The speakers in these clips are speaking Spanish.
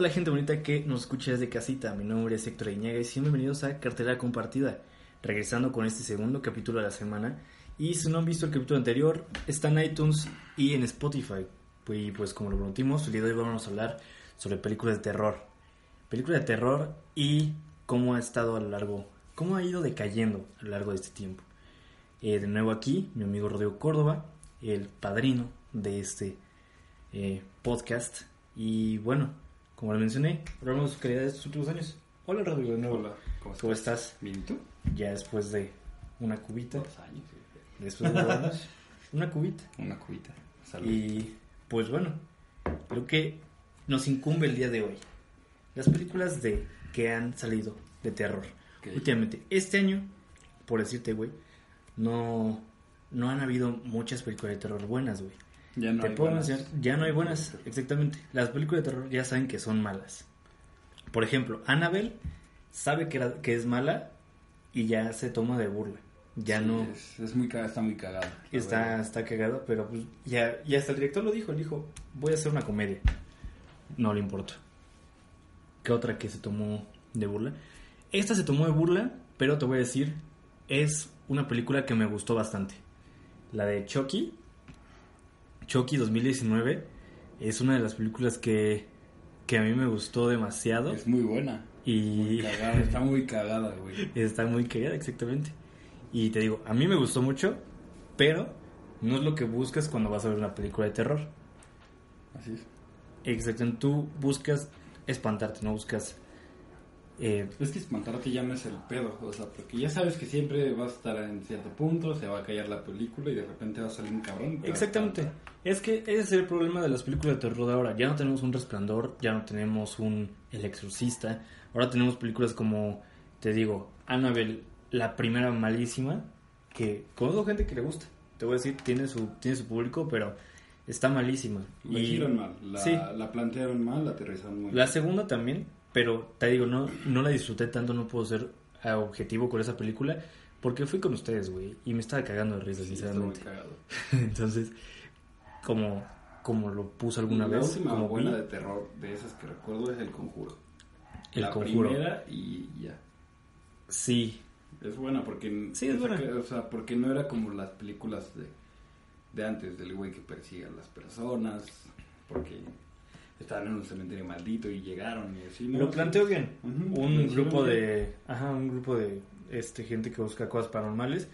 Hola gente bonita que nos escucha desde casita, mi nombre es Héctor Iñaga y bienvenidos a Cartera Compartida, regresando con este segundo capítulo de la semana. Y si no han visto el capítulo anterior está en iTunes y en Spotify. Y pues como lo prometimos, el día de hoy vamos a hablar sobre películas de terror, películas de terror y cómo ha estado a lo largo, cómo ha ido decayendo a lo largo de este tiempo. Eh, de nuevo aquí, mi amigo Rodrigo Córdoba, el padrino de este eh, podcast. Y bueno, como le mencioné, hablamos de calidades de estos últimos años. Hola, Rodrigo, de nuevo. Hola, ¿cómo estás? ¿Bien y tú? Ya después de una cubita. Dos años. sí. Después de dos años, una cubita. Una cubita. Salud. Y pues bueno, lo que nos incumbe el día de hoy. Las películas de que han salido de terror. Últimamente, este año, por decirte, güey, no, no han habido muchas películas de terror buenas, güey. Ya no Te hay puedo buenas. mencionar, ya no hay buenas, exactamente. Las películas de terror ya saben que son malas. Por ejemplo, Annabelle sabe que, era- que es mala y ya se toma de burla. Ya Sí, no Es, es muy cagada, está muy cagada. está, verdad. está cagada, pero pues ya, y hasta el director lo dijo, dijo, voy a hacer una comedia. No le importa. ¿Qué otra que se tomó de burla? Esta se tomó de burla, pero te voy a decir, es una película que me gustó bastante. La de Chucky, Chucky 2019, es una de las películas que, que a mí me gustó demasiado. Es muy buena. Muy Y cagada, está muy cagada, güey. está muy cagada, exactamente. Y te digo, a mí me gustó mucho, pero no es lo que buscas cuando vas a ver una película de terror. Así es. Exactamente, tú buscas espantarte, no buscas... eh, Es que espantarte ya no es el pedo, o sea, porque ya sabes que siempre vas a estar en cierto punto, se va a callar la película y de repente va a salir un cabrón. exactamente. Es que ese es el problema de las películas de terror de ahora. Ya no tenemos un resplandor, ya no tenemos un El Exorcista. Ahora tenemos películas como, te digo, Annabelle, la primera malísima, que conozco gente que le gusta. Te voy a decir, tiene su, tiene su público, pero está malísima. La hicieron mal, la, Sí. la plantearon mal, la aterrizaron mal. La segunda también, pero te digo, no, no la disfruté tanto, no puedo ser eh, objetivo con esa película, porque fui con ustedes, güey, y me estaba cagando de risa, Sí, sinceramente. cagado. Entonces, como, como lo puse alguna la vez, última como buena vi, de terror de esas que recuerdo es El Conjuro. El la Conjuro. primera y ya. Sí, Es buena porque... Sí, es buena. que- o sea, porque no era como las películas de, de antes, del güey que persigue a las personas, porque estaban en un cementerio maldito y llegaron y así, ¿no? lo planteo bien. Un grupo de, ajá, un grupo de este gente que busca cosas paranormales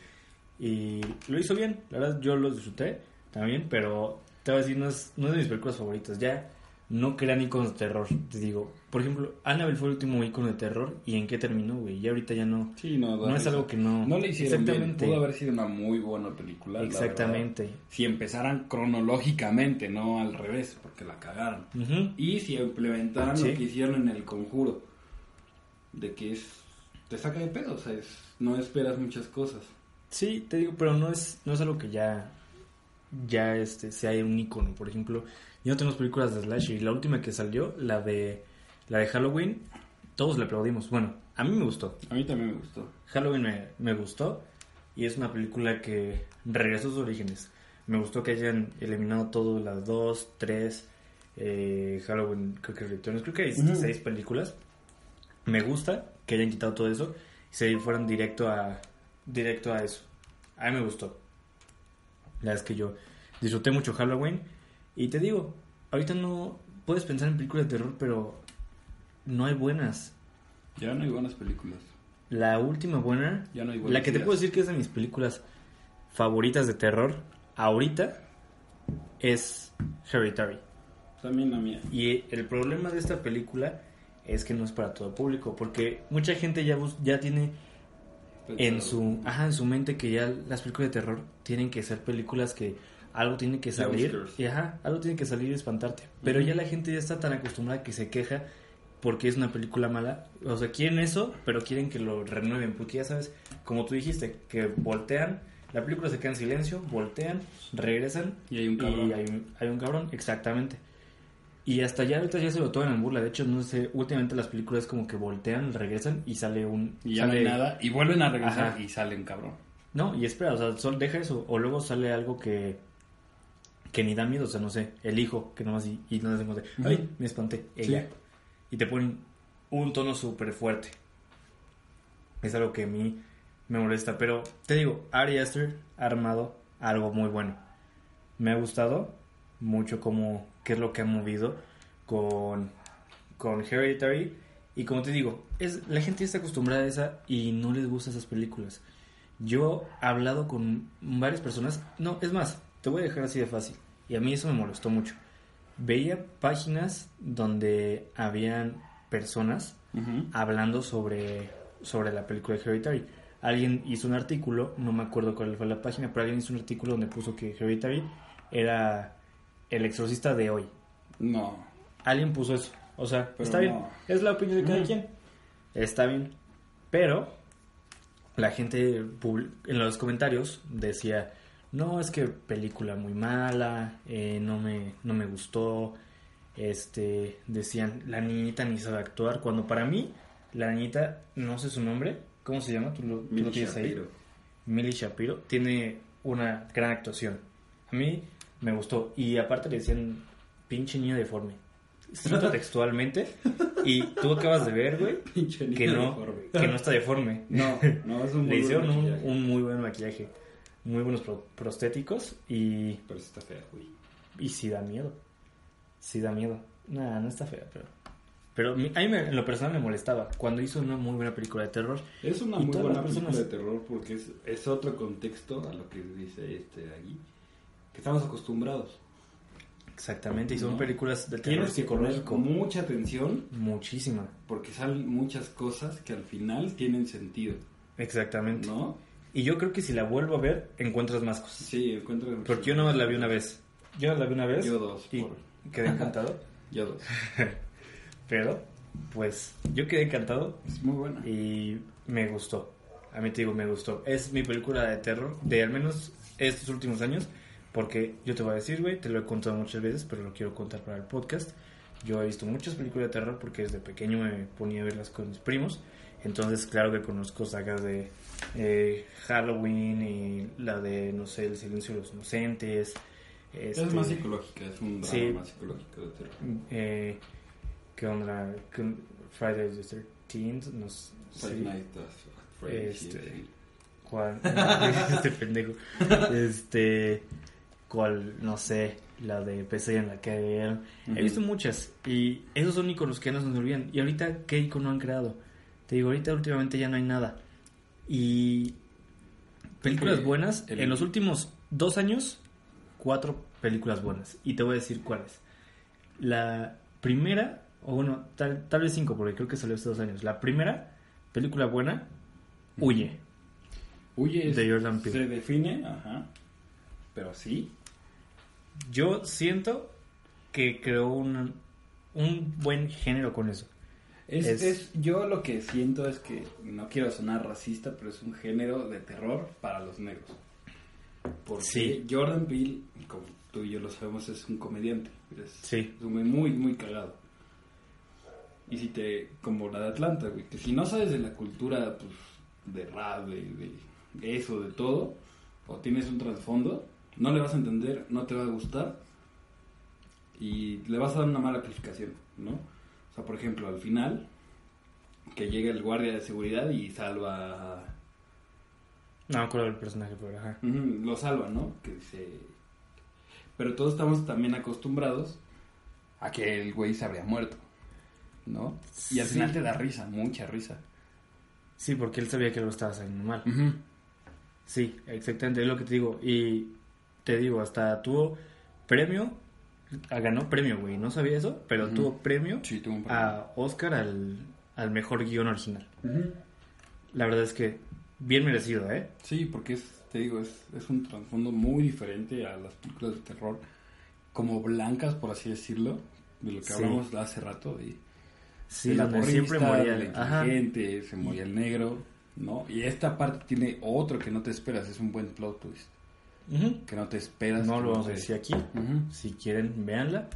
y lo hizo bien. La verdad, yo lo disfruté también, pero te voy a decir, no es, no es de mis películas favoritas. Ya no crean iconos de terror. Te digo, por ejemplo, Annabelle fue el último icono de terror y en qué terminó, güey. Ya ahorita ya no. Sí, no, No es algo que no. No le hicieron bien. Exactamente. Pudo haber sido una muy buena película. la Exactamente. Si empezaran cronológicamente, no al revés, porque la cagaron. Y si implementaran Sí. lo que hicieron en el conjuro, de que es. te saca de pedo, o sea, es- no esperas muchas cosas. Sí, te digo, pero no es, no es algo que ya, ya este, sea un icono. Por ejemplo, ya no tenemos películas de Slash y la última que salió, la de, la de Halloween, todos le aplaudimos. Bueno, a mí me gustó. A mí también me gustó. Halloween me, me gustó y es una película que regresó a sus orígenes. Me gustó que hayan eliminado todo, las dos, tres, eh, Halloween, creo que Returns, creo que hay seis películas. Me gusta que hayan quitado todo eso y se fueran directo a, directo a eso. A mí me gustó. La verdad es que yo disfruté mucho Halloween y te digo, ahorita no puedes pensar en películas de terror, pero no hay buenas. Ya no hay buenas películas. La última buena, Ya no hay buenas la que te puedo decir que es de mis películas favoritas de terror ahorita es Hereditary. También la mía. Y el problema de esta película es que no es para todo público, porque mucha gente ya ya tiene en su, ajá, en su mente que ya las películas de terror tienen que ser películas que algo tiene que salir. Y ajá, algo tiene que salir y espantarte. Pero ya la gente ya está tan acostumbrada que se queja porque es una película mala. O sea, quieren eso, pero quieren que lo renueven. Porque ya sabes, como tú dijiste, que voltean, la película se queda en silencio, voltean, regresan Y hay un cabrón. y hay un, hay un cabrón, exactamente. Y hasta ya ahorita ya se lo toman en burla. De hecho, no sé, últimamente las películas como que voltean, regresan y sale un... Y ya no sale- hay nada. Y vuelven a regresar Ajá. y salen cabrón. No, y espera, o sea, sol, deja eso. O luego sale algo que que ni da miedo, o sea, no sé, el hijo, que nomás y, y no decimos de, ay, me espanté, ella. Sí. Y te ponen un tono súper fuerte. Es algo que a mí me molesta. Pero te digo, Ari Aster ha armado algo muy bueno. Me ha gustado mucho como qué es lo que ha movido con, con Hereditary. Y como te digo, es, la gente está acostumbrada a esa y no les gustan esas películas. Yo he hablado con varias personas. No, es más, te voy a dejar así de fácil. Y a mí eso me molestó mucho. Veía páginas donde habían personas hablando sobre, sobre la película de Hereditary. Alguien hizo un artículo, no me acuerdo cuál fue la página, pero alguien hizo un artículo donde puso que Hereditary era el exorcista de hoy. No. Alguien puso eso. O sea, Pero está bien. Es la opinión de cada quien. Está bien. Pero la gente en los comentarios decía, no, es que película muy mala, eh, no, me, no me gustó. Este, decían, la niñita ni sabe actuar. Cuando para mí, la niñita, no sé su nombre, ¿cómo se llama? ¿Tú lo, tú lo tienes ahí? Shapiro. Millie Shapiro tiene una gran actuación. A mí me gustó. Y aparte le decían pinche niño deforme. Cito textualmente. Y tú acabas de ver, güey, Pinche que no, deforme. que no está deforme. No, no, es un Le hicieron buen un, maquillaje. un muy buen maquillaje. Muy buenos pro- prostéticos. Y, Pero sí está fea, güey. y sí da miedo. Sí da miedo. Nada, no está fea, pero... Pero mi- a mí me- en lo personal me molestaba. Cuando hizo una muy buena película de terror, Es una muy buena película personas- de terror porque es, es otro contexto a lo que dice este aquí. Que estamos acostumbrados. exactamente, y son No. películas de terror Tienes que poner psicológico. mucha atención Muchísima. porque salen muchas cosas que al final tienen sentido, Exactamente. ¿no? Y yo creo que si la vuelvo a ver, encuentras más cosas. Sí, encuentro... Porque yo no la vi una vez. Yo la vi una vez. Yo dos, Y por- quedé encantado. Yo dos. pero, pues, yo quedé encantado Es muy buena. y me gustó. A mí te digo, me gustó. Es mi película de terror de al menos estos últimos años. Porque yo te voy a decir, güey, te lo he contado muchas veces, pero lo quiero contar para el podcast. Yo he visto muchas películas de terror porque desde pequeño me ponía a verlas con mis primos. Entonces, claro que conozco sagas de eh, Halloween y la de, no sé, El silencio de los inocentes. Es este, más psicológica, es un drama Sí. más psicológico de terror. eh, ¿Qué onda? ¿Qué- Friday the 13th, no sé. Freddy's, Este. ¿Cuál? este pendejo. Este. ¿Cuál? No sé. La de PC en la que He Ujú. visto muchas. Y esos son iconos que no se nos olvidan. Y ahorita, ¿qué icono han creado? Te digo, ahorita últimamente ya no hay nada. Y. Películas que buenas. el- En los últimos dos años, cuatro películas buenas. Y te voy a decir cuáles. La primera, o bueno, tal, tal vez cinco, porque creo que salió hace dos años. La primera película buena, Huye. Huye es- de Jordan Peele. se define, ajá. Pero sí, Yo siento que creó un, un buen género con eso. Es, Es- es- yo lo que siento es que, no quiero sonar racista, pero es un género de terror para los negros. Porque Sí. Jordan Peele, como tú y yo lo sabemos, es un comediante. Es, Sí. es un muy, muy cagado. Y si te, como la de Atlanta, güey, que si no sabes de la cultura, pues, de rap, de, de eso, de todo, o tienes un trasfondo, no le vas a entender, no te va a gustar y le vas a dar una mala calificación, ¿no? O sea, por ejemplo, al final, que llega el guardia de seguridad y salva No me acuerdo del personaje, pero ajá. Lo salva, ¿no? Que dice... Pero todos estamos también acostumbrados a que el güey se habría muerto, ¿no? Y al Sí. final te da risa, mucha risa. Sí, porque él sabía que lo estaba haciendo mal. Sí, exactamente, es lo que te digo. Y te digo, hasta tuvo premio, ganó premio, güey. No sabía eso, pero tuvo premio Sí, tuvo un problema. a Oscar al, al mejor guion original. La verdad es que bien merecido, ¿eh? Sí, porque es te digo, es, es un trasfondo muy diferente a las películas de terror, como blancas, por así decirlo, de lo que Sí. hablamos hace rato, de, Sí, de la donde siempre moría el... inteligente, se moría el negro, ¿no? Y esta parte tiene otro que no te esperas, es un buen plot twist, Ujú. que no te esperas. No lo vamos a decir aquí. Ujú. Si quieren, véanla.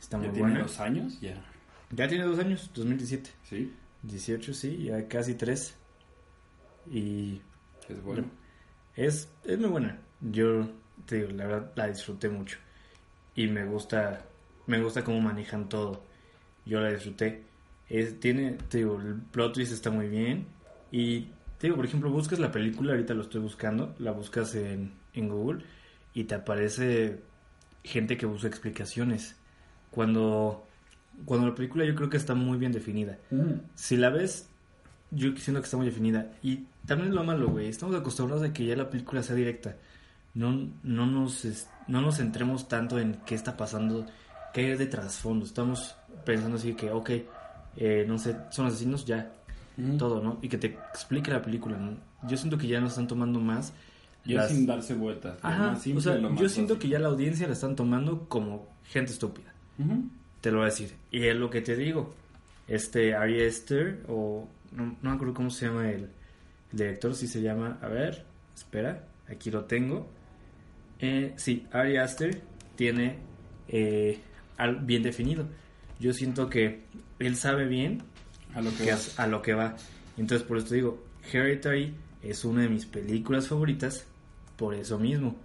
Está Ya muy tiene buena. dos años, ya, Ya tiene dos años, 2017. sí, 18, sí, ya casi tres. Y es bueno. es, es muy buena. Yo te digo, la verdad la disfruté mucho. Y me gusta, me gusta cómo manejan todo. Yo la disfruté. Es, tiene, te digo, el plot twist está muy bien. Y te digo, por ejemplo, buscas la película, ahorita lo estoy buscando, la buscas en, en Google y te aparece gente que busca explicaciones. Cuando, cuando la película yo creo que está muy bien definida. Ujú. Si la ves, yo siento que está muy definida. Y también es lo malo, güey. Estamos acostumbrados a que ya la película sea directa. No, no, nos, no nos centremos tanto en qué está pasando, qué hay de trasfondo. Estamos pensando así que, ok, eh, no sé, son asesinos, ya, Ujú. todo, ¿no? Y que te explique la película, ¿no? Yo siento que ya nos están tomando más. Ya las- sin darse vueltas. Ajá, simple, o sea, yo siento que ya la audiencia la están tomando como gente estúpida. Ujú. Te lo voy a decir. Y es lo que te digo. Este Ari Aster, o no, no me acuerdo cómo se llama el, el director, si se llama, a ver, espera, aquí lo tengo. Eh, sí, Ari Aster tiene eh, al- bien definido. Yo siento que él sabe bien A lo que que va. es a lo que va. Entonces, por eso te digo, Hereditary es una de mis películas favoritas por eso mismo.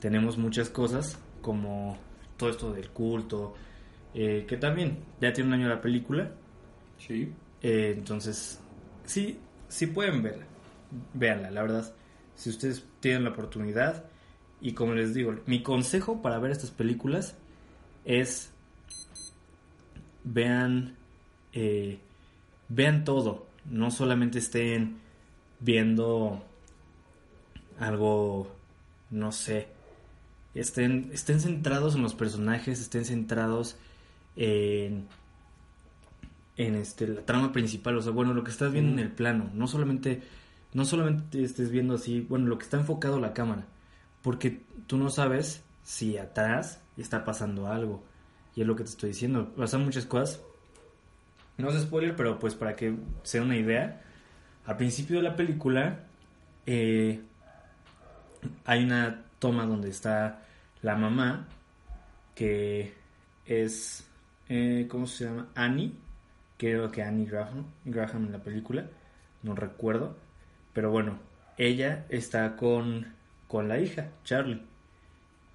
Tenemos muchas cosas como todo esto del culto, eh, que también ya tiene un año la película. Sí. eh, entonces, sí, sí pueden verla. Véanla, la verdad. Si ustedes tienen la oportunidad. Y como les digo, mi consejo para ver estas películas es vean eh, vean todo no solamente estén viendo algo no sé estén estén centrados en los personajes estén centrados en en este la trama principal o sea bueno lo que estás viendo en el plano no solamente no solamente estés viendo así bueno lo que está enfocado la cámara porque tú no sabes si atrás está pasando algo y es lo que te estoy diciendo pasan muchas cosas. No es spoiler pero pues para que sea una idea al principio de la película eh, hay una toma donde está la mamá que es eh, ¿cómo se llama? Annie. Creo que Annie Graham, Graham en la película. No recuerdo. Pero bueno ella está con con la hija Charlie.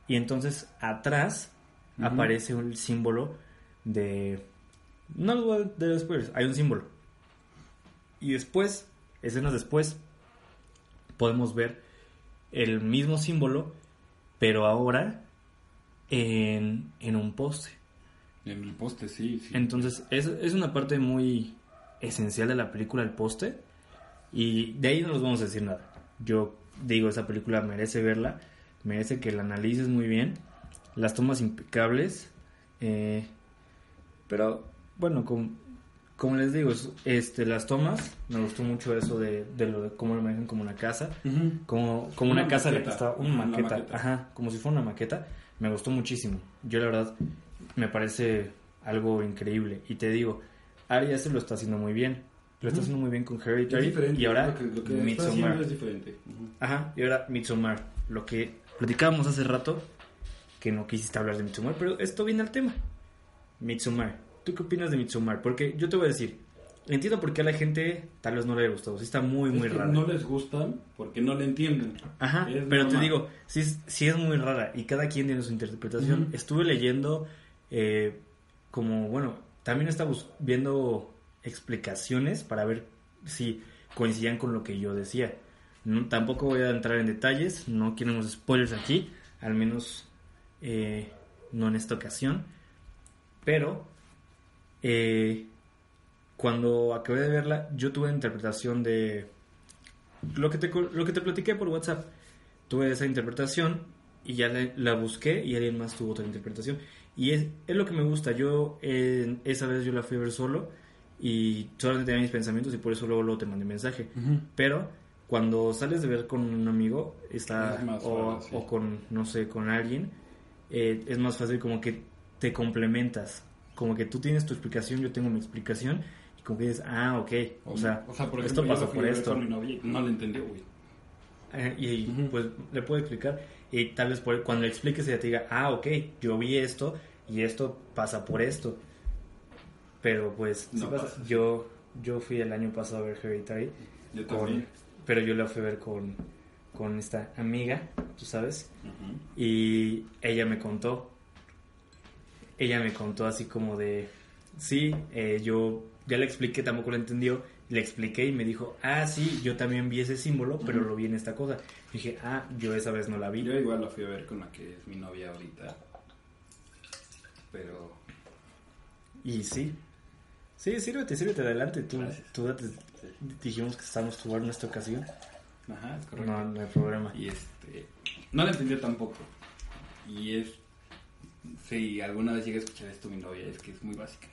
Y entonces atrás aparece un símbolo de no voy a dar spoilers hay un símbolo. Y después escenas después podemos ver el mismo símbolo pero ahora en, en un poste En el poste, sí, sí. entonces, es, es una parte muy esencial de la película, el poste. Y de ahí no nos vamos a decir nada. Yo digo, esa película merece verla, merece que la analices muy bien. Las tomas impecables. eh, pero, bueno, como, como les digo, es- este, las tomas, me gustó mucho eso de, de lo de cómo lo manejan como una casa. Ujú. Como, como una, Una casa la que maqueta. estaba, una maqueta, maqueta. ajá, como si fuera una maqueta, me gustó muchísimo. Yo la verdad me parece algo increíble y te digo, Ari Aster lo está haciendo muy bien. Lo está haciendo muy bien con Hereditary y ahora lo que, lo que Midsommar. es diferente. Ujú. Ajá, y ahora Midsommar, lo que platicábamos hace rato que no quisiste hablar de Midsommar, pero esto viene al tema. Midsommar. ¿Tú qué opinas de Midsommar? Porque yo te voy a decir, entiendo por qué a la gente tal vez no le haya gustado, sí está muy muy Es raro. No les gustan porque no le entienden. Ajá, Es pero te digo, sí, es- sí es muy rara y cada quien tiene su interpretación. Estuve leyendo eh, como, bueno, también estaba viendo explicaciones para ver si coincidían con lo que yo decía. No, tampoco voy a entrar en detalles, no queremos spoilers aquí, al menos eh, no en esta ocasión. Pero eh, cuando acabé de verla, yo tuve interpretación de lo que te, lo que te platiqué por WhatsApp. Tuve esa interpretación y ya la, la busqué y alguien más tuvo otra interpretación. Y es, es lo que me gusta. Yo eh, esa vez yo la fui a ver solo y solamente tenía mis pensamientos y por eso luego, luego te mandé mensaje. Ujú. Pero cuando sales de ver con un amigo, está, Es fácil, o con, no sé, con alguien, eh, es más fácil como que te complementas. Como que tú tienes tu explicación, yo tengo mi explicación, y como que dices, ah, ok, o sea, por esto ejemplo, pasó por esto. con mi novia y no le entendió, güey. Eh, y pues le puedo explicar, y tal vez por- cuando le expliques ella te diga, ah, ok, yo vi esto, y esto pasa por esto. Pero pues, No pasa. yo yo fui el año pasado a ver Hereditary, Yo con- pero yo la fui a ver con, con esta amiga, tú sabes, y ella me contó, ella me contó así como de, sí, eh, yo ya le expliqué, tampoco lo entendió, le expliqué y me dijo, ah, sí, yo también vi ese símbolo, pero lo vi en esta cosa. dije, ah, yo esa vez no la vi. Yo igual la fui a ver con la que es mi novia ahorita. Pero Y sí, sí, sírvete, sírvete adelante, tú, Gracias. tú date- dijimos que estábamos jugando en esta ocasión, Ajá, es correcto. no, no hay problema. Y este. No la entendió tampoco. Y es. Si alguna vez llega a escuchar esto mi novia, es que es muy básica.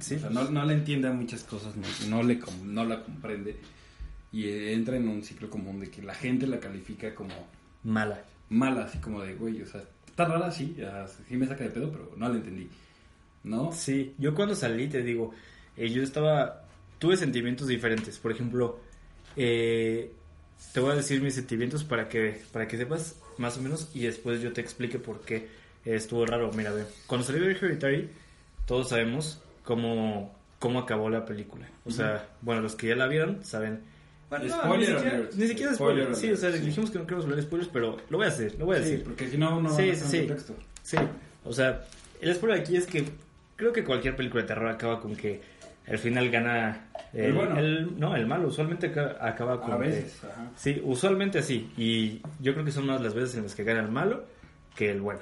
Sí, O sea, no, no le entiende a muchas cosas, no, no le, no la comprende. Y entra en un ciclo común de que la gente la califica como mala. mala, así como de, güey, o sea, está rara, sí, sí me saca de pedo, pero no la entendí. ¿No? Sí, yo cuando salí, te digo, eh, yo estaba, tuve sentimientos diferentes. Por ejemplo, eh, te voy a decir mis sentimientos para que, para que sepas más o menos y después yo te explique por qué estuvo raro. Mira, ve, cuando salió de Hereditary, todos sabemos cómo, cómo acabó la película. O sea, bueno, los que ya la vieron saben. Bueno, no, Spoiler ni siquiera, ni siquiera Spoiler spoiler. Sí, o sea, sí. dijimos que no queremos hablar de spoilers, pero lo voy a hacer, lo voy a Sí, decir. porque si no, no Sí, va a sí, sí. contexto. Sí, o sea, el spoiler aquí es que creo que cualquier película de terror acaba con que al final gana El bueno. el- no, el malo. Usualmente aca- acaba con A que- veces, ajá. sí, usualmente así. Y yo creo que son más las veces en las que gana el malo que el bueno.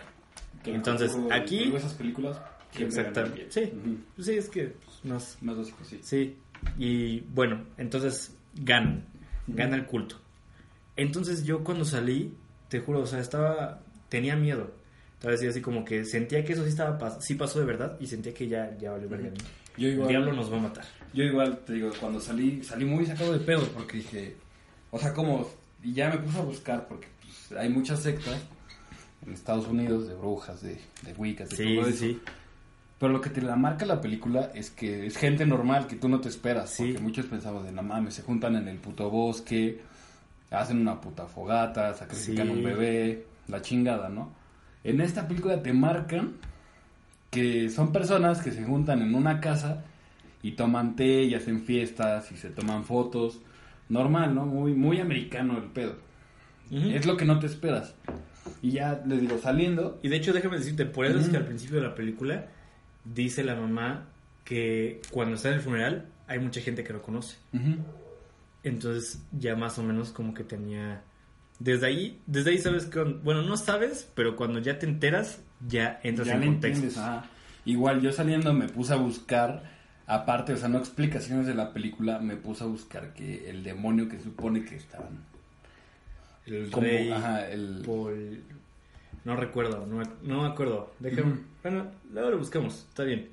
Entonces, Luego- aquí- esas películas. Exactamente. Sí, bien. Ujú. sí, es que pues, más Más básico, sí. Sí, y bueno, entonces ganan, gana el culto. Entonces yo cuando salí, te juro, o sea, estaba, tenía miedo. Estaba así, así como que sentía que eso sí estaba, pas- sí pasó de verdad y sentía que ya, ya valió verga. Yo El igual, diablo nos va a matar. yo igual, te digo, cuando salí, salí muy sacado de pedo porque dije, o sea, como, y ya me puse a buscar porque pues, hay muchas sectas en Estados Unidos de brujas, de, de wiccas, de Sí, todo eso. sí. Pero lo que te la marca la película es que es gente normal que tú no te esperas. Sí. Porque muchos pensamos de, no mames, se juntan en el puto bosque, hacen una puta fogata, sacrifican Sí. un bebé, la chingada, ¿no? En esta película te marcan que son personas que se juntan en una casa y toman té y hacen fiestas y se toman fotos. Normal, ¿no? Muy, muy americano el pedo. Ujú. Es lo que no te esperas. Y ya les digo, saliendo, Y de hecho, déjame decirte, por eso es que al principio de la película dice la mamá que cuando está en el funeral hay mucha gente que lo conoce. Entonces ya más o menos como que tenía... Desde ahí, desde ahí sabes que... Bueno, no sabes, pero cuando ya te enteras, ya entras ya en contexto. ajá. Igual yo saliendo me puse a buscar, aparte, o sea, no explicaciones de la película, me puse a buscar que el demonio que supone que estaban. El Como, rey ajá, el... Paul- No recuerdo, no me, no me acuerdo. Déjame... Bueno, luego lo buscamos, está bien.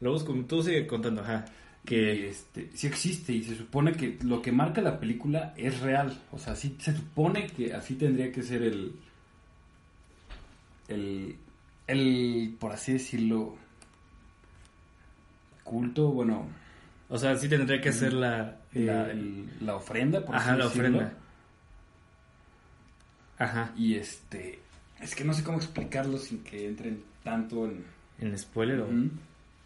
Lo busco, tú sigue contando, ajá. que este, sí existe y se supone que lo que marca la película es real. O sea, sí se supone que así tendría que ser el. El. El. Por así decirlo. Culto, bueno. O sea, sí tendría que hacer la... La, el- la ofrenda, por Ajá, así la decirlo. ofrenda. Ajá. Y este. Es que no sé cómo explicarlo sin que entren tanto en. En spoiler o...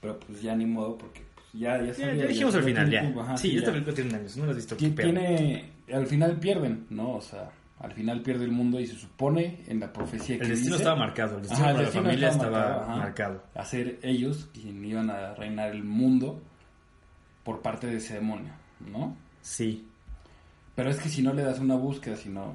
Pero pues ya ni modo, porque pues, ya, ya Ya, sabía, ya ya dijimos al final, ya. ajá, sí, esta película tiene años, no la has visto. Tiene al final pierden no o sea al final pierde el mundo y se supone en la profecía que El destino dice, estaba marcado, el destino Ajá, el para destino la familia estaba marcado, ajá. marcado. a ser ellos quien iban a reinar el mundo por parte de ese demonio no Sí. pero es que si no le das una búsqueda si no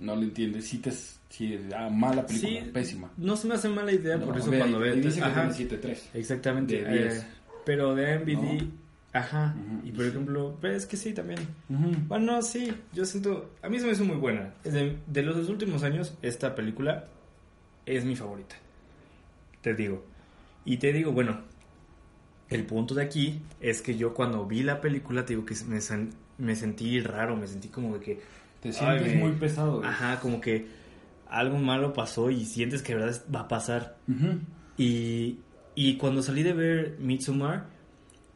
no le entiendes si te si ah, mala película Sí, pésima No se me hace mala idea, por No, eso ve, cuando y ves... dice que Ajá, tiene 7.3 exactamente. de 10. eh, pero de MVD, ajá. Ujú, y por sí. ejemplo, pero es que sí también. Ujú. Bueno, sí, yo siento... A mí se me hizo muy buena. De, de los últimos años, esta película es mi favorita. Te digo. Y te digo, bueno, el punto de aquí es que yo cuando vi la película, te digo que me, me sentí raro, me sentí como de que... Te sientes Ay, muy pesado. güey. Ajá, como que algo malo pasó y sientes que de verdad va a pasar. Ujú. Y, y cuando salí de ver Midsommar,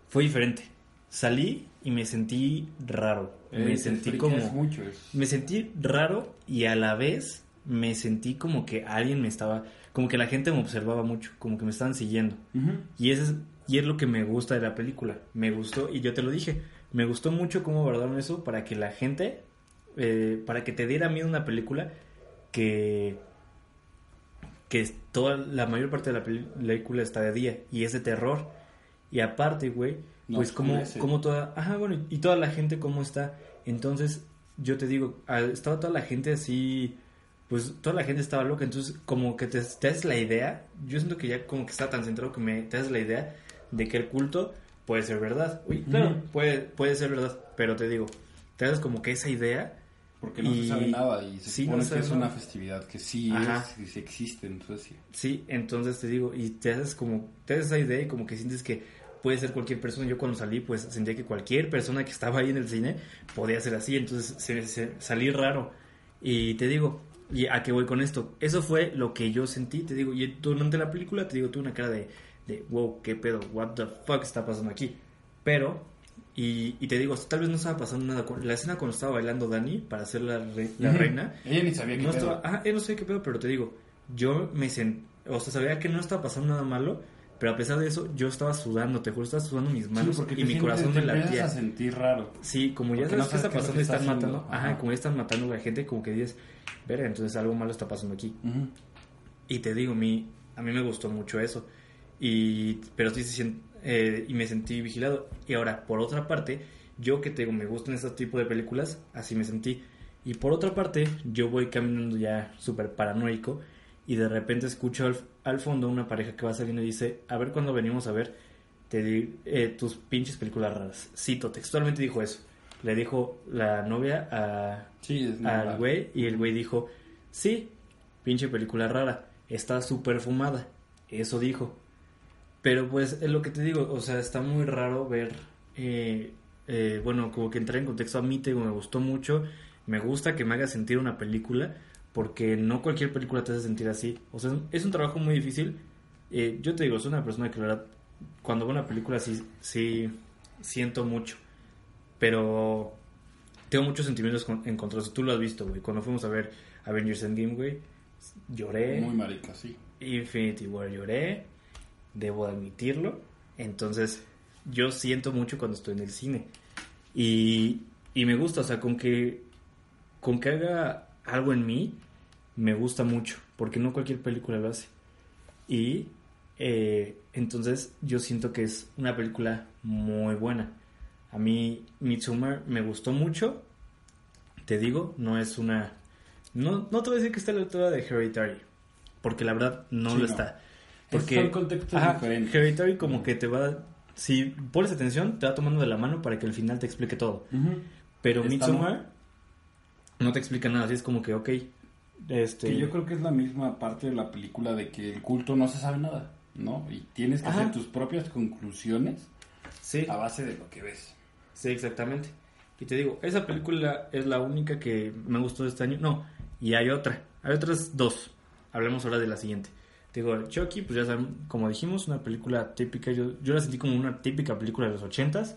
fue diferente. Salí y me sentí raro. Eh, me sentí como... mucho. Me sentí raro y a la vez me sentí como que alguien me estaba... Como que la gente me observaba mucho, como que me estaban siguiendo. Ujú. Y, ese es, y es lo que me gusta de la película. Me gustó, y yo te lo dije, me gustó mucho cómo abordaron eso para que la gente, eh, para que te diera miedo una película que, que toda la mayor parte de la película está de día y es de terror. Y aparte, güey, No pues como, como toda, ajá, bueno, y toda la gente cómo está. Entonces, yo te digo, estaba toda la gente así, pues toda la gente estaba loca, entonces como que te, te haces la idea, yo siento que ya como que está tan centrado que me te haces la idea de que el culto puede ser verdad. Uy, claro, puede, puede ser verdad, pero te digo, te haces como que esa idea Porque no Y- se sabe nada y se sí, supone no que es una festividad que sí es, sí existe en Suecia. Sí, entonces te digo, y te haces como, te haces esa idea y como que sientes que puede ser cualquier persona. Yo cuando salí, pues sentía que cualquier persona que estaba ahí en el cine podía ser así, entonces se, se- salí raro. Y te digo, ¿y a qué voy con esto? Eso fue lo que yo sentí, te digo, y durante la película, te digo, tuve una cara de, de wow, qué pedo, what the fuck está pasando aquí. Pero, y, y te digo, tal vez no estaba pasando nada. con- La escena cuando estaba bailando Dani para ser la, re- la Ujú. reina, Ella ni sabía que no estaba, ajá, eh, no sé qué pedo, pero te digo, yo me sentí, o sea, sabía que no estaba pasando nada malo, pero a pesar de eso, yo estaba sudando, te juro, estaba sudando mis manos y mi corazón me te latía. a sentir raro. Sí, como ya sabes no qué está sabes qué es lo pasando, están está haciendo. matando, ajá, Ajá. como ya están matando a la gente, como que dices, verga, entonces algo malo está pasando aquí. Ujú. Y te digo, mi, a mí me gustó mucho eso. Y, pero sí se sien- eh, y me sentí vigilado. Y ahora, por otra parte, yo que te digo, me gustan este tipo de películas, así me sentí. Y por otra parte, yo voy caminando ya súper paranoico y de repente escucho al, al fondo una pareja que va saliendo y dice, a ver cuándo venimos a ver te eh, tus pinches películas raras. Cito, textualmente dijo eso. Le dijo la novia a, Sí, al güey y el güey dijo, sí, pinche película rara, está súper fumada, eso dijo. Pero pues es lo que te digo, o sea, está muy raro ver, eh, eh, bueno, como que entrar en contexto a mí, te digo, me gustó mucho, me gusta que me haga sentir una película, porque no cualquier película te hace sentir así, o sea, es un trabajo muy difícil. Eh, yo te digo, soy una persona que la verdad, cuando veo una película sí, sí siento mucho, pero tengo muchos sentimientos con- encontrados. Tú lo has visto, güey. Cuando fuimos a ver Avengers Endgame, güey, lloré. Muy marica, sí. Infinity War lloré. Debo admitirlo. Entonces, yo siento mucho cuando estoy en el cine. Y, y me gusta, o sea, con que, con que haga algo en mí, me gusta mucho. Porque no cualquier película lo hace. Y eh, entonces yo siento que es una película muy buena. A mí Midsommar me gustó mucho. Te digo, no es una... No, no te voy a decir que está a la altura de Hereditary. Porque la verdad no Sí, lo no. está. Porque son contextos ajá, diferentes. Hereditary como que te va... Si pones atención, te va tomando de la mano para que al final te explique todo. Pero Está Midsommar no te explica nada. Así es como que, ok. Este... Que yo creo que es la misma parte de la película de que el culto no se sabe nada, ¿no? Y tienes que Ajá. hacer tus propias conclusiones Sí. a base de lo que ves. Sí, exactamente. Y te digo, esa película es la única que me gustó de este año. No, y hay otra. Hay otras dos. Hablemos ahora de la siguiente. Digo, Chucky, pues ya saben, como dijimos, una película típica. Yo, yo la sentí como una típica película de los ochentas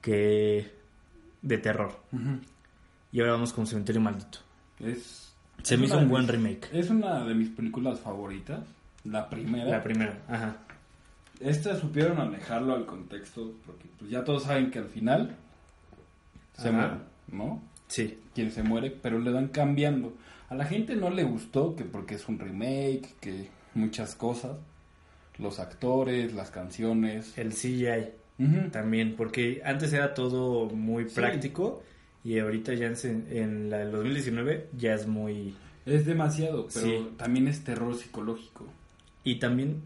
que de terror. Y ahora vamos con Cementerio Maldito. Es, Se es me hizo un buen mis- remake. Es una de mis películas favoritas. La primera. La primera, ajá. Esta supieron manejarlo al contexto, porque pues ya todos saben que al final se Ajá. muere, ¿no? Sí, Quien se muere, pero le dan cambiando. A la gente no le gustó que porque es un remake, que muchas cosas. Los actores, las canciones. el CGI también, porque antes era todo muy Sí. práctico y ahorita ya en, en la del 2019 ya es muy... Es demasiado, pero Sí. también es terror psicológico. Y también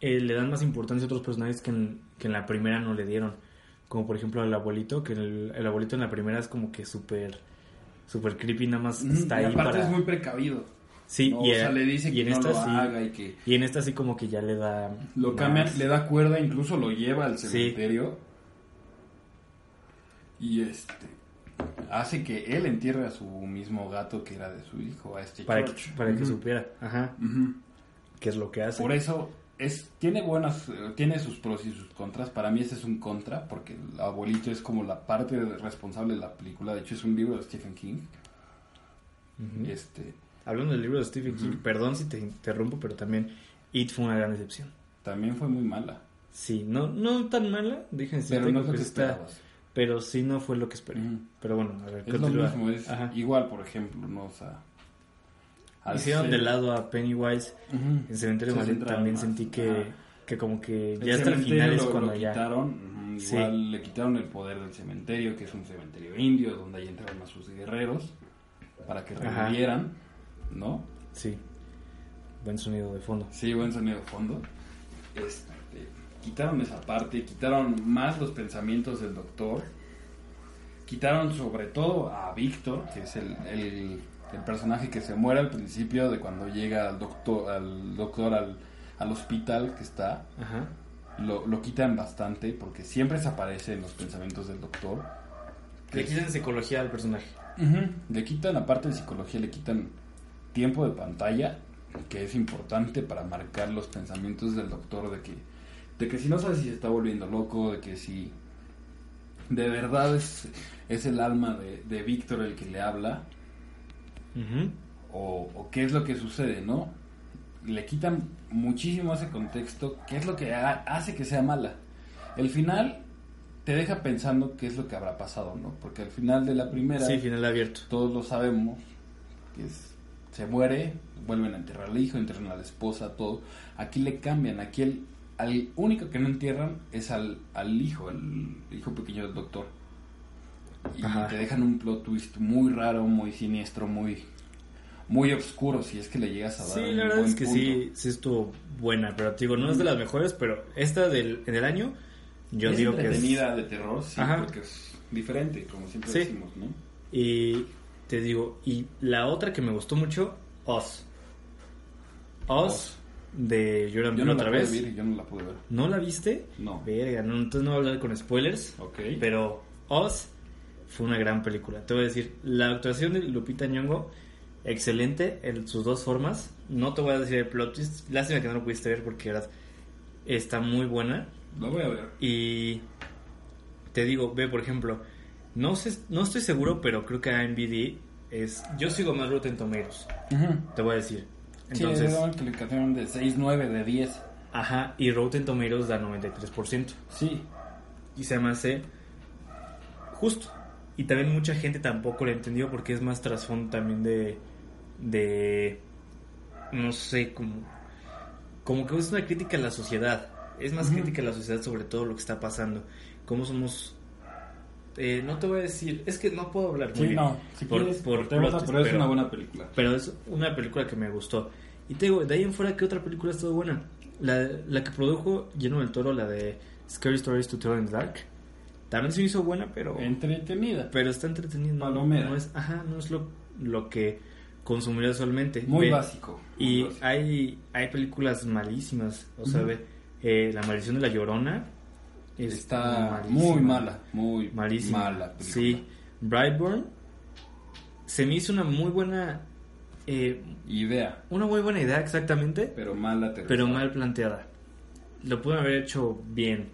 eh, le dan más importancia a otros personajes que en, que en la primera no le dieron. Como por ejemplo el abuelito, que el, el abuelito en la primera es como que súper súper creepy, nada más está y ahí aparte para... es muy precavido. Sí, ¿no? y, o sea, le dice que en no esta lo sí, haga y que y en esta sí como que ya le da... lo cambia, le da cuerda, incluso lo lleva al Sí. cementerio. Y este hace que él entierre a su mismo gato que era de su hijo, a este Para que, para que supiera, ajá, Ujú. qué es lo que hace. Por eso es tiene buenas eh, tiene sus pros y sus contras. Para mí ese es un contra porque el abuelito es como la parte responsable de la película. De hecho es un libro de Stephen King. Este Hablando del libro de Stephen King, Ujú. perdón si te interrumpo, pero también It fue una gran decepción. también fue muy mala, Sí, no, no tan mala, déjenme pero no es lo que que está, pero sí no fue lo que esperé. Ujú. Pero bueno, a ver, Es lo mismo, es igual, por ejemplo, no, o sea, Hicieron ser- de lado a Pennywise Ujú. en Cementerio Se Maldito, también más. sentí que, que como que El ya hasta el final es cuando lo ya... quitaron, ujú, Sí. igual le quitaron el poder del cementerio, que es un cementerio indio, donde ahí entraron a sus guerreros para que Ajá. ¿No? Sí, buen sonido de fondo. Sí, buen sonido de fondo. Este, quitaron esa parte, quitaron más los pensamientos del doctor, quitaron sobre todo a Víctor, que es el, el- el personaje que se muere al principio de cuando llega al doctor, al, doctor al, al hospital que está. Ajá. Lo, lo quitan bastante porque siempre se aparece en los pensamientos del doctor. Le quitan psicología al personaje. Le quitan, aparte de psicología, le quitan tiempo de pantalla, que es importante para marcar los pensamientos del doctor de que, de que si no sabes si se está volviendo loco, de que si de verdad es, es el alma de, de Víctor el que le habla, o, o qué es lo que sucede, ¿no? Le quitan muchísimo ese contexto, qué es lo que ha- hace que sea mala. El final te deja pensando qué es lo que habrá pasado, ¿no? Porque al final de la primera Sí, final abierto. todos lo sabemos, que es, se muere, vuelven a enterrar al hijo, entierran a la esposa, todo. Aquí le cambian, aquí el, al único que no entierran es al, al hijo, al hijo pequeño del doctor. Y Ajá. te dejan un plot twist muy raro, muy siniestro, muy muy oscuro si es que le llegas a dar Sí, un la verdad buen es que punto. sí, sí estuvo buena, pero te digo, no es de las mejores, pero esta del, en el año, yo es digo que es... de terror, sí, Ajá. porque es diferente, como siempre Sí. decimos, ¿no? Y te digo, y la otra que me gustó mucho, Oz. Oz, Oz. de Jordan Peele no la otra vez. ver, yo no la pude ver. ¿No la viste? No. Verga, no, entonces no voy a hablar con spoilers. Ok. Pero Oz fue una gran película. Te voy a decir, la actuación de Lupita Nyong'o, excelente en sus dos formas. No te voy a decir el plot twist. Lástima que no lo pudiste ver porque era- está muy buena. Lo voy a ver. Y te digo, ve, por ejemplo, no sé, no estoy seguro, pero creo que IMDb es... Yo sigo más Rotten Tomatoes, te voy a decir. Entonces, sí, una calificación de 6, 9, de 10. ajá, y Rotten Tomatoes da 93%. Sí. Y se me hace justo. Y también mucha gente tampoco lo entendió porque es más trasfondo también de. de. no sé, como. como que es una crítica a la sociedad. Es más crítica a la sociedad sobre todo lo que está pasando. Cómo somos. Eh, no te voy a decir, es que no puedo hablar muy Sí, bien. no. Si por, quieres, por te vas a- plot pero es una buena película. pero es una película que me gustó. Y te digo, de ahí en fuera, ¿qué otra película ha estado buena? La, la que produjo Lleno del Toro, la de Scary Stories to Tell in the Dark. También se hizo buena, pero, Entretenida. pero está entretenida. No, Palomera. no es, ajá, no es lo, lo que consumiría usualmente. Muy Ve, básico. muy Y básico. hay, hay películas malísimas. O sea, Ujú. ve, eh, La Maldición de la Llorona. Es Está muy mala. Muy Malísima. mala. Sí. Brightburn. Se me hizo una muy buena. eh, Idea, una muy buena idea, exactamente. pero mal aterrizada. Pero mal planteada. Lo pueden haber hecho bien.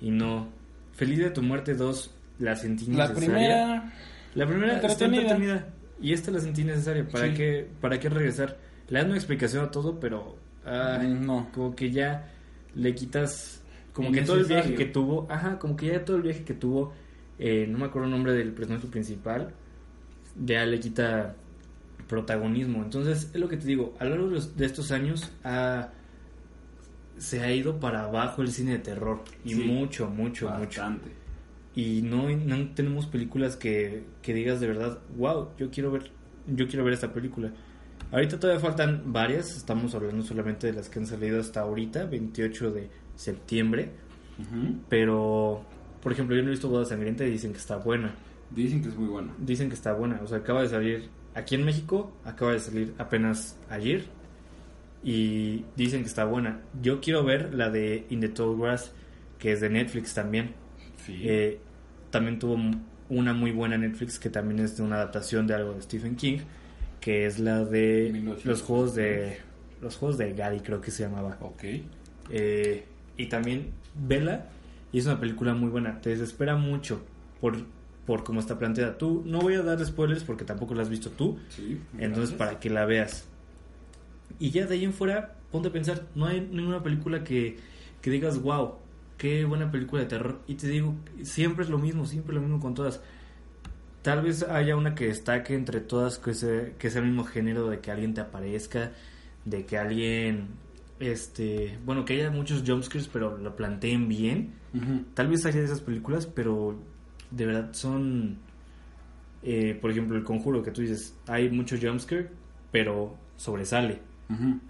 Y no. Feliz de tu muerte 2. La sentí La necesaria. primera... La primera está Entretenida. Y esta la sentí necesaria. ¿Para, Sí. qué, ¿Para qué regresar? Le dan una explicación a todo, pero. ah, Mm, no. Como que ya le quitas. Como que todo el viaje que tuvo. Ajá, como que ya todo el viaje que tuvo. eh, no me acuerdo el nombre del personaje principal. Ya le quita protagonismo. Entonces, es lo que te digo. A lo largo de los- de estos años ha- se ha ido para abajo el cine de terror. Y Sí. mucho, mucho, mucho Bastante. y no, no tenemos películas que, que digas de verdad, wow, yo quiero ver, yo quiero ver esta película. Ahorita todavía faltan varias, estamos hablando solamente de las que han salido hasta ahorita, 28 de septiembre, Ujú. pero por ejemplo yo no he visto Boda Sangrienta y dicen que está buena, Dicen que es muy buena. dicen que está buena, o sea, acaba de salir aquí en México, acaba de salir apenas ayer y dicen que está buena. Yo quiero ver la de In the Tall Grass, que es de Netflix también. Sí. Eh, también tuvo una muy buena en Netflix que también es de una adaptación de algo de Stephen King, que es la de 1900. los juegos de los juegos de Gary creo que se llamaba. Ok. Eh, y también vela y es una película muy buena. Te desespera mucho por por cómo está planteada. Tú no voy a dar spoilers porque tampoco la has visto tú, Sí. entonces gracias. para que la veas. Y ya de ahí en fuera, ponte a pensar, no hay ninguna película que, que digas, wow, qué buena película de terror. Y te digo, siempre es lo mismo, siempre lo mismo con todas. Tal vez haya una que destaque entre todas, que sea, que sea el mismo género de que alguien te aparezca, de que alguien, este, bueno, que haya muchos jumpscares, pero lo planteen bien. Tal vez haya de esas películas, pero de verdad son, eh, por ejemplo, El Conjuro, que tú dices, hay mucho jumpscare, pero sobresale.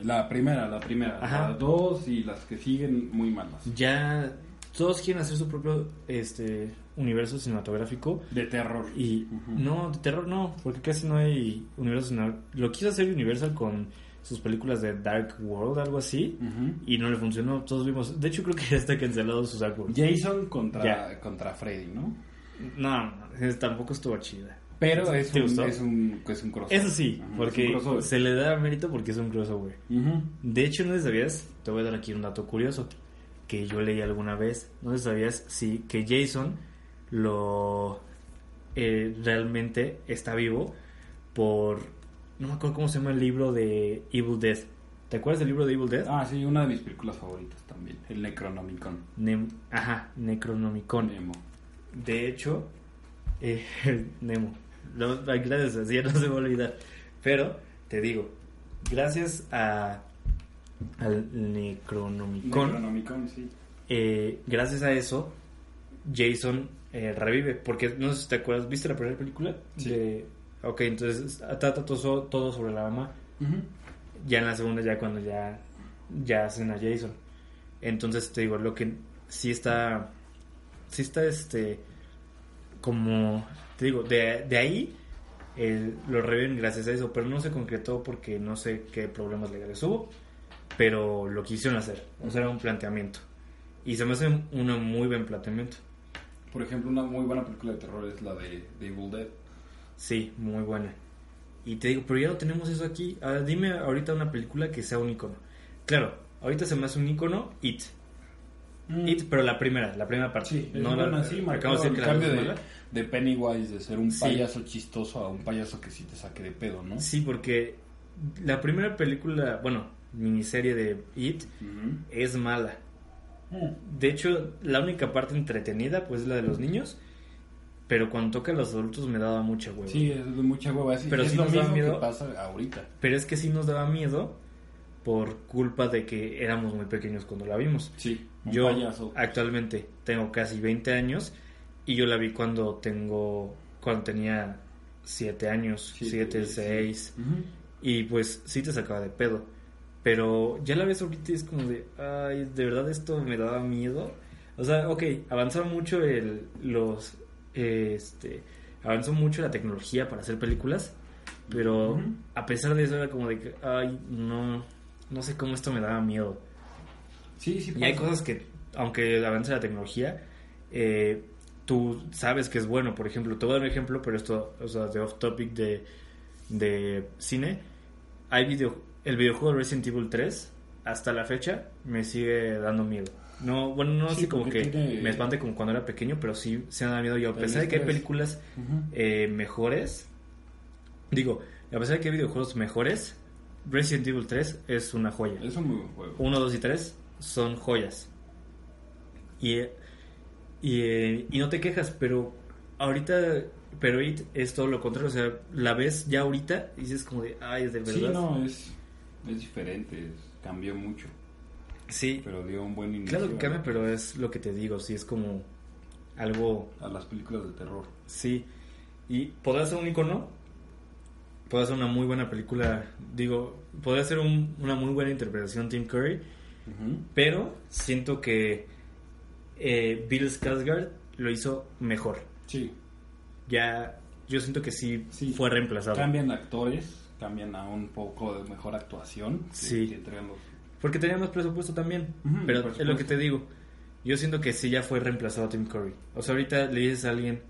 La primera, la primera. Ajá. La dos y las que siguen muy malas. Ya todos quieren hacer su propio este universo cinematográfico De terror. y no, de terror no, porque casi no hay universo. Lo quiso hacer Universal con sus películas de Dark World, algo así, y no le funcionó. Todos vimos, de hecho creo que ya está cancelado su Dark World. Jason contra, contra Freddy, ¿no? No, es- tampoco estuvo chida. Pero es ¿Te un, es, un, es un crossover. Eso sí, Ajá, es porque un se le da mérito porque es un crossover. De hecho, no sabías, te voy a dar aquí un dato curioso que yo leí alguna vez. No si sabías si que Jason lo eh, realmente está vivo por no me acuerdo cómo se llama el libro de Evil Dead. ¿Te acuerdas del libro de Evil Dead? Ah, sí, una de mis películas favoritas también. El Necronomicon. Ajá, Necronomicon. Nemo. De hecho, eh, Nemo. Ay, gracias, así ya no se me va a olvidar. Pero, te digo, gracias a al Necronomicon, Necronomicon, sí. eh, gracias a eso, Jason eh, revive. Porque no sé si te acuerdas, ¿viste la primera película? Sí. De, ok, entonces trata todo, todo sobre la mamá. Ya en la segunda, ya cuando ya, ya hacen a Jason. Entonces te digo, lo que sí está. Sí está este. Como. Te digo, de, de ahí lo reviven gracias a eso. Pero no se concretó porque no sé qué problemas legales hubo. Pero lo quisieron hacer. O sea, era un planteamiento. Y se me hace un muy buen planteamiento. Por ejemplo, una muy buena película de terror es la de, de Evil Dead. Sí, muy buena. Y te digo, pero ya no tenemos eso aquí. Dime ahorita una película que sea un icono. Claro, ahorita se me hace un icono It. It, pero la primera, la primera parte. Mm. Sí, no la, buena, sí, acabo de decir el la cambio de, Pennywise de ser un Sí. payaso chistoso a un payaso que sí te saque de pedo, ¿no? Sí, porque la primera película, bueno, miniserie de It es mala. De hecho, la única parte entretenida pues es la de los niños. Pero cuando toca a los adultos me daba mucha hueva. Sí, es mucha hueva. Es, Pero es sí lo nos da mismo miedo. que pasa ahorita. Pero es que sí nos daba miedo por culpa de que éramos muy pequeños cuando la vimos. Sí, un Yo payaso. actualmente tengo casi 20 años y yo la vi cuando tengo cuando tenía 7 años, Sí, 7, sí. 6 Ujú. y pues sí te sacaba de pedo. Pero ya la ves ahorita y es como de, ay, de verdad esto me daba miedo. O sea, ok, avanzó mucho el los este avanzó mucho la tecnología para hacer películas, pero a pesar de eso era como de que, ay, no no sé cómo esto me daba miedo. Sí, sí. Y hay cosas que, aunque avance la tecnología, eh, tú sabes que es bueno. Por ejemplo, te voy a dar un ejemplo, pero esto, o sea, de off topic de, de cine. Hay video, el videojuego Resident Evil 3, hasta la fecha, me sigue dando miedo. No, bueno, no Sí, así como que tiene- me espante como cuando era pequeño, pero sí se me da miedo. Y a pesar de que hay películas eh, mejores, digo, a pesar de que hay videojuegos mejores, Resident Evil 3 es una joya. Es un muy buen juego. 1, 2 y 3 son joyas. Y, y, eh, y no te quejas, pero ahorita, pero It es todo lo contrario. O sea, la ves ya ahorita y dices como de, ay, de verdad. Sí, no, es, es diferente. es- cambió mucho. Sí, Pero dio un buen inicio. claro que cambia, pero es lo que te digo. Sí, es como algo, A las películas de terror. sí. Y podrá ser un icono, podrá ser una muy buena película. Digo, podrá ser un- una muy buena interpretación Tim Curry. Pero siento que eh, Bill Skarsgård lo hizo mejor. Sí. Ya, yo siento que sí, Sí. fue reemplazado. Cambian actores, cambian a un poco de mejor actuación. que- Sí. que entregan los- Porque tenía más presupuesto también. Ujú, pero por es lo que te digo. Yo siento que sí ya fue reemplazado a Tim Curry. O sea, ahorita le dices a alguien,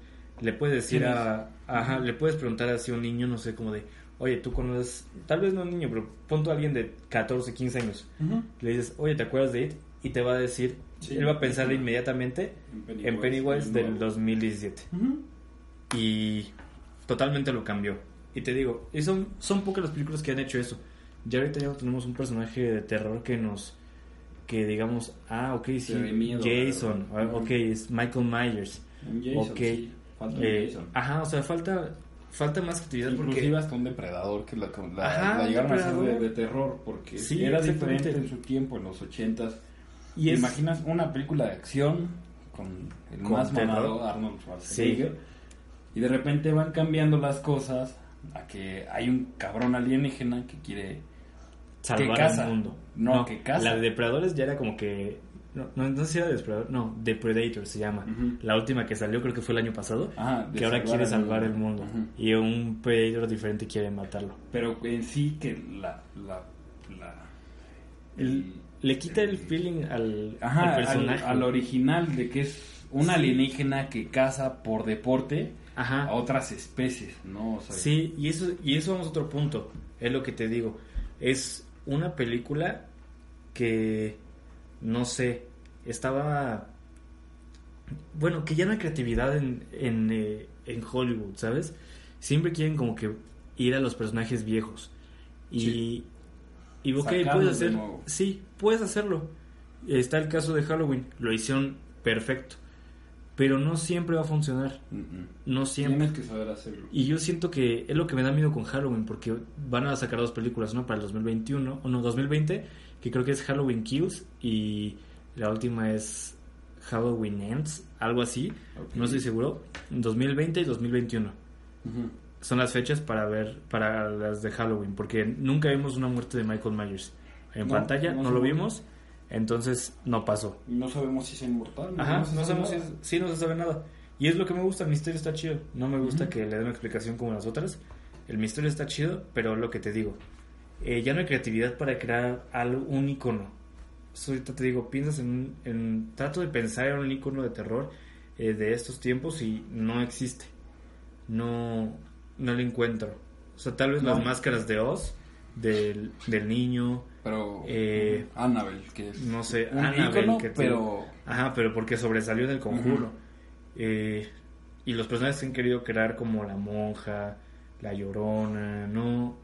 le puedes decir ¿Quién a... Ajá, le puedes preguntar así a un niño, no sé, como de, oye, tú conoces, tal vez no un niño, pero pon a alguien de 14, 15 años. Le dices, oye, ¿te acuerdas de It? Y te va a decir, Sí. él va a pensar inmediatamente En Pennywise, en Pennywise el del nuevo. 2017. Ujú. Y totalmente lo cambió. Y te digo, y son, son pocas las películas que han hecho eso. Ya ahorita ya tenemos un personaje de terror que nos, que digamos, ah, ok, sí, miedo, Jason, ¿verdad? ah, ok, es Michael Myers. Jason, Ok. sí. Eh, Jason. ajá, o sea, falta, falta más creatividad Inclusive porque... hasta un depredador que la, la- Ajá, la llegaron a hacer de, terror porque Sí, era diferente en su tiempo, en los ochentas. Y es, imaginas una película de acción con el Con más terror. mamado Arnold Schwarzenegger y de repente van cambiando las cosas a que hay un cabrón alienígena que quiere salvar al mundo. No, que caza. La de Depredadores ya era como que... No, no, no sé si era Depredador, no, Depredator se llama. Ujú. La última que salió creo que fue el año pasado. Ajá, de que ahora quiere al salvar el mundo. Ujú. Y un Predator diferente quiere matarlo. pero en sí que la, la, la El- le quita el feeling al, Ajá, al al, personaje. al original de que es un alienígena que caza por deporte a Ajá. otras especies, ¿no? O sea, Sí, y eso, y eso vamos a otro punto. Es lo que te digo. Es una película que, no sé, estaba... Bueno, que ya no hay creatividad en, en, eh, en Hollywood, ¿sabes? Siempre quieren como que ir a los personajes viejos. Y, Sí. y ok, puedes de hacer... Sí, puedes hacerlo. Está el caso de Halloween. Lo hicieron perfecto. Pero no siempre va a funcionar. No siempre. Tienes que saber hacerlo. Y yo siento que es lo que me da miedo con Halloween, porque van a sacar dos películas, ¿no? Para el 2021, o no, 2020, que creo que es Halloween Kills, y la última es Halloween Ends, algo así, no estoy seguro, 2020 y 2021. Ujú. Son las fechas para ver, para las de Halloween, porque nunca vimos una muerte de Michael Myers. En No, pantalla no lo vimos, entonces no pasó. No sabemos si es inmortal. Ajá, no sabe sabemos si, es- sí, no se sabe nada. Y es lo que me gusta, el misterio está chido. No me gusta que le den una explicación como las otras. El misterio está chido, pero lo que te digo, eh, ya no hay creatividad para crear algo, un icono. So, ahorita te digo, piensas en, en- Trato de pensar en un icono de terror eh, de estos tiempos y no existe. No, no lo encuentro. O sea, tal vez No. las máscaras de Oz, del, del niño, Pero Eh, Annabelle, que es no sé, un Annabelle, ícono, que te- pero Ajá, pero porque sobresalió en el conjuro. Eh, y los personajes que han querido crear como la monja, la llorona, no,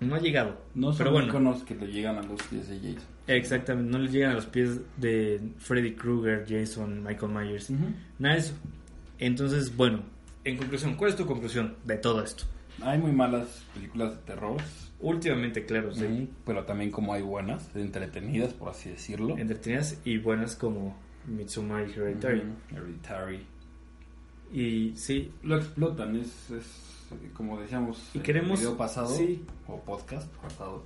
no ha llegado. no son pero bueno, íconos que le llegan a los pies de Jason. exactamente, no le llegan a los pies de Freddy Krueger, Jason, Michael Myers, nada de eso. Entonces, bueno, en conclusión, ¿cuál es tu conclusión de todo esto? Hay muy malas películas de terror, Últimamente, claro, sí. Pero también como hay buenas, entretenidas, por así decirlo. Entretenidas y buenas como Midsommar y Hereditary. Hereditary. Y sí, Lo explotan, es, es como decíamos Y en queremos- el video pasado sí. o podcast pasado.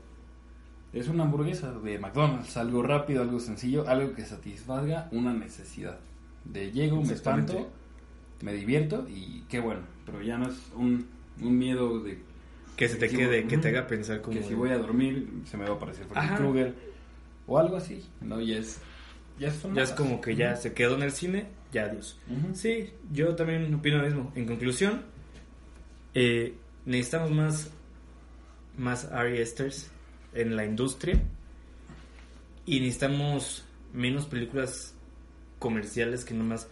Es una hamburguesa de McDonald's, algo rápido, algo sencillo, algo que satisfaga una necesidad. De llego, me espanto, me divierto y qué bueno, pero ya no es un, un miedo de que se te Sí, quede, que te haga pensar como... que si voy a dormir se me va a aparecer Freddy. Krueger o algo así, ¿no? Ya es ya son Ya es como que ya se quedó en el cine, ya adiós. Sí, yo también opino lo mismo. En conclusión, eh, necesitamos más, más Ari Esters en la industria y necesitamos menos películas comerciales que nomás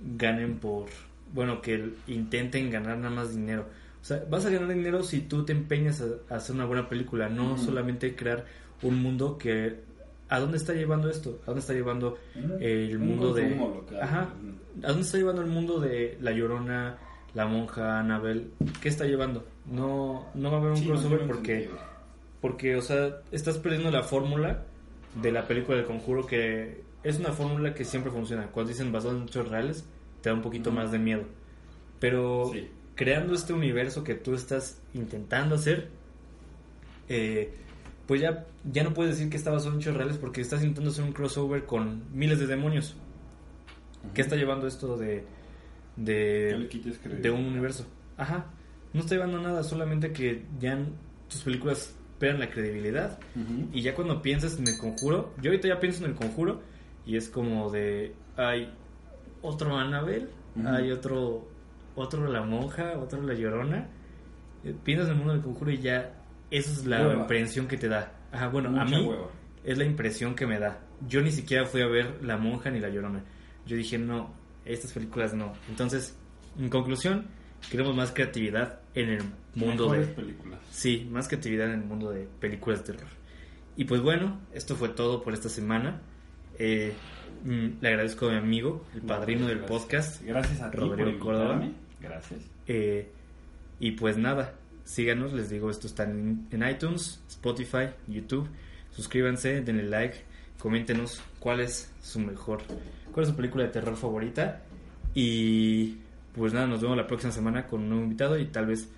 ganen por, bueno, que intenten ganar nada más dinero. O sea, vas a ganar dinero si tú te empeñas a, a hacer una buena película, no Ujú. solamente crear un mundo que... ¿A dónde está llevando esto? ¿A dónde está llevando el Un mundo de... local. Ajá. ¿A dónde está llevando el mundo de La Llorona, La Monja, Anabel? ¿Qué está llevando? No, no va a haber un Sí, no crossover tiene porque, sentido. porque, o sea, estás perdiendo la fórmula de la película del conjuro que es una fórmula que siempre funciona. Cuando dicen basado en hechos reales, te da un poquito Ujú. más de miedo. Pero Sí. Creando este universo que tú estás intentando hacer, eh, pues ya, ya no puedes decir que está basado en hechos reales porque estás intentando hacer un crossover con miles de demonios. ¿Qué está llevando esto de, de, de un universo? Ajá. No está llevando nada, solamente que ya tus películas pierden la credibilidad. Y ya cuando piensas en el conjuro, yo ahorita ya pienso en el conjuro y es como de, hay otro Annabelle, hay otro otro La Monja, otro La Llorona. Eh, Piensas en el mundo del conjuro y ya esa es la Hueva. impresión que te da. Ajá, bueno, a Mucha mí hueva. es la impresión que me da. Yo ni siquiera fui a ver La Monja ni La Llorona. Yo dije, no, estas películas no. Entonces, en conclusión, queremos más creatividad en el mundo Mejores de... películas. Sí, más creatividad en el mundo de películas de terror. Y pues bueno, esto fue todo por esta semana. Eh, mm, le agradezco a mi amigo, el padrino del Gracias. podcast. Gracias a ti Rodrigo por. Gracias. Eh, y pues nada, síganos, les digo, esto está en, en iTunes, Spotify, YouTube. Suscríbanse, denle like, coméntenos cuál es su mejor, cuál es su película de terror favorita. Y pues nada, nos vemos la próxima semana con un nuevo invitado y tal vez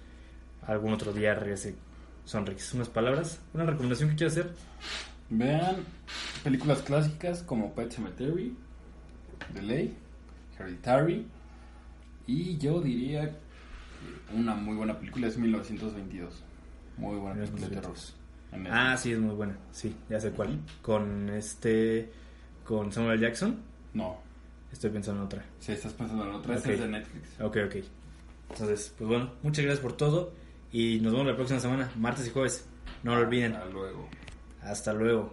algún otro día regrese Sonrix. Unas palabras, una recomendación que quiero hacer. Vean películas clásicas como Pet Cemetery, The Ley, Hereditary. Y yo diría que una muy buena película es 1922. Muy buena película de terror. En. Ah, sí, es muy buena. Sí, ya sé cuál. Con este, con Samuel Jackson. No, Estoy pensando en otra. si estás pensando en otra, esta es de Netflix. Ok, ok. Entonces, pues bueno, muchas gracias por todo y nos vemos la próxima semana, martes y jueves. No lo olviden. Hasta luego. Hasta luego.